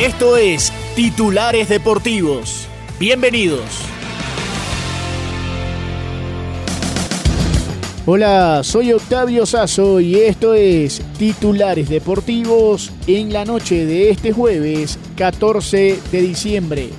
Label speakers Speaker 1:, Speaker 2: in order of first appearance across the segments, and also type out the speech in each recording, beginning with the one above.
Speaker 1: Esto es Titulares Deportivos. Bienvenidos.
Speaker 2: Hola, soy Octavio Sazo y esto es Titulares Deportivos en la noche de este jueves 14 de diciembre.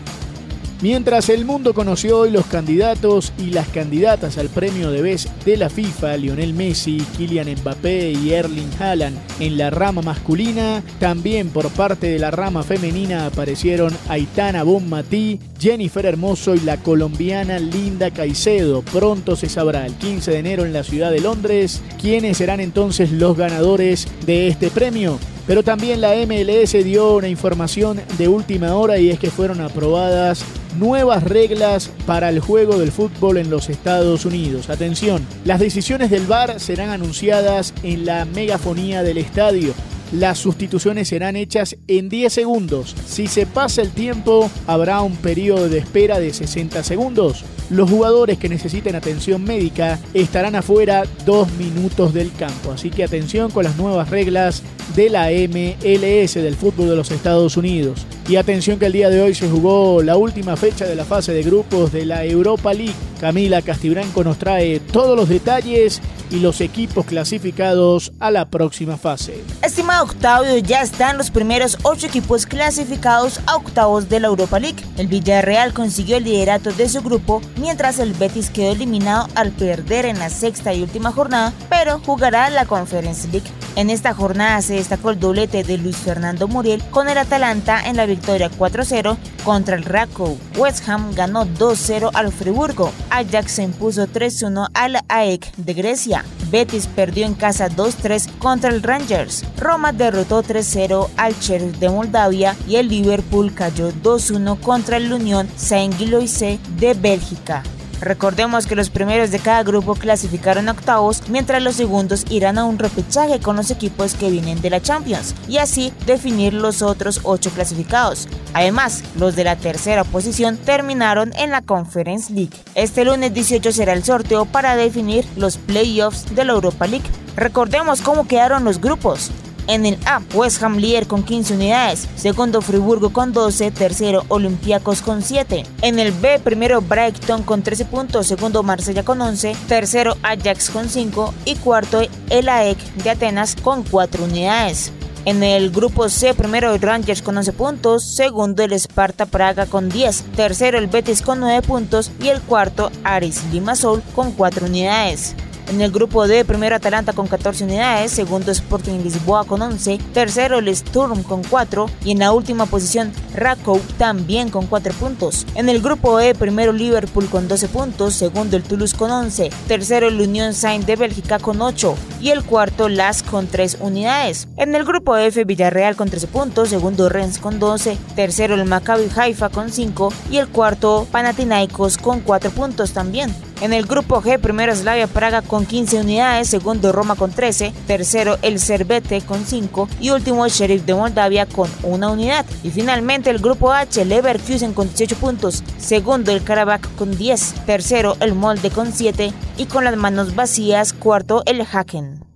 Speaker 2: Mientras el mundo conoció hoy los candidatos y las candidatas al premio de vez de la FIFA, Lionel Messi, Kylian Mbappé y Erling Haaland en la rama masculina, también por parte de la rama femenina aparecieron Aitana Bonmatí, Jennifer Hermoso y la colombiana Linda Caicedo. Pronto se sabrá el 15 de enero en la ciudad de Londres quiénes serán entonces los ganadores de este premio. Pero también la MLS dio una información de última hora y es que fueron aprobadas nuevas reglas para el juego del fútbol en los Estados Unidos. Atención, las decisiones del VAR serán anunciadas en la megafonía del estadio. Las sustituciones serán hechas en 10 segundos. Si se pasa el tiempo, habrá un periodo de espera de 60 segundos. Los jugadores que necesiten atención médica estarán afuera dos minutos del campo. Así que atención con las nuevas reglas de la MLS del fútbol de los Estados Unidos. Y atención que el día de hoy se jugó la última fecha de la fase de grupos de la Europa League. Camila Castibranco nos trae todos los detalles y los equipos clasificados a la próxima fase.
Speaker 3: Estimado Octavio, ya están los primeros ocho equipos clasificados a octavos de la Europa League. El Villarreal consiguió el liderato de su grupo, mientras el Betis quedó eliminado al perder en la sexta y última jornada, pero jugará la Conference League. En esta jornada se destacó el doblete de Luis Fernando Muriel con el Atalanta en la victoria 4-0 contra el Rakow. West Ham ganó 2-0 al Friburgo. Ajax se impuso 3-1 al AEK de Grecia. Betis perdió en casa 2-3 contra el Rangers. Roma derrotó 3-0 al Sheriff de Moldavia y el Liverpool cayó 2-1 contra el Unión Saint-Gilloise de Bélgica. Recordemos que los primeros de cada grupo clasificaron a octavos, mientras los segundos irán a un repechaje con los equipos que vienen de la Champions, y así definir los otros ocho clasificados. Además, los de la tercera posición terminaron en la Conference League. Este lunes 18 será el sorteo para definir los playoffs de la Europa League. Recordemos cómo quedaron los grupos. En el A, West Ham líder con 15 unidades, segundo Friburgo con 12, tercero Olympiacos con 7. En el B, primero Brighton con 13 puntos, segundo Marsella con 11, tercero Ajax con 5 y cuarto el AEK de Atenas con 4 unidades. En el grupo C, primero el Rangers con 11 puntos, segundo el Sparta Praga con 10, tercero el Betis con 9 puntos. Y el cuarto Aris Limassol con 4 unidades. En el grupo D, primero Atalanta con 14 unidades, segundo Sporting Lisboa con 11, tercero el Sturm con 4 y en la última posición Rakow también con 4 puntos. En el grupo E, primero Liverpool con 12 puntos, segundo el Toulouse con 11, tercero el Union Saint de Bélgica con 8 y el cuarto Las con 3 unidades. En el grupo F, Villarreal con 13 puntos, segundo Rennes con 12, tercero el Maccabi Haifa con 5 y el cuarto Panathinaikos con 4 puntos también. En el grupo G, primero Slavia Praga con 15 unidades, segundo Roma con 13, tercero el Cervete con 5 y último el Sheriff de Moldavia con una unidad. Y finalmente el grupo H, Leverkusen con 18 puntos, segundo el Karabakh con 10, tercero el Molde con 7 y con las manos vacías, cuarto el Haken.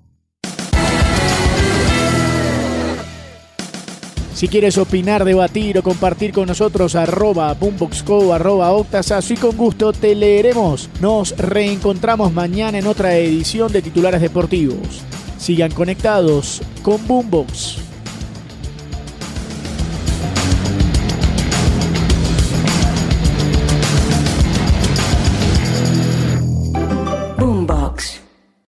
Speaker 2: Si quieres opinar, debatir o compartir con nosotros, arroba boomboxco, arroba octasazo y con gusto te leeremos. Nos reencontramos mañana en otra edición de Titulares Deportivos. Sigan conectados con Boombox.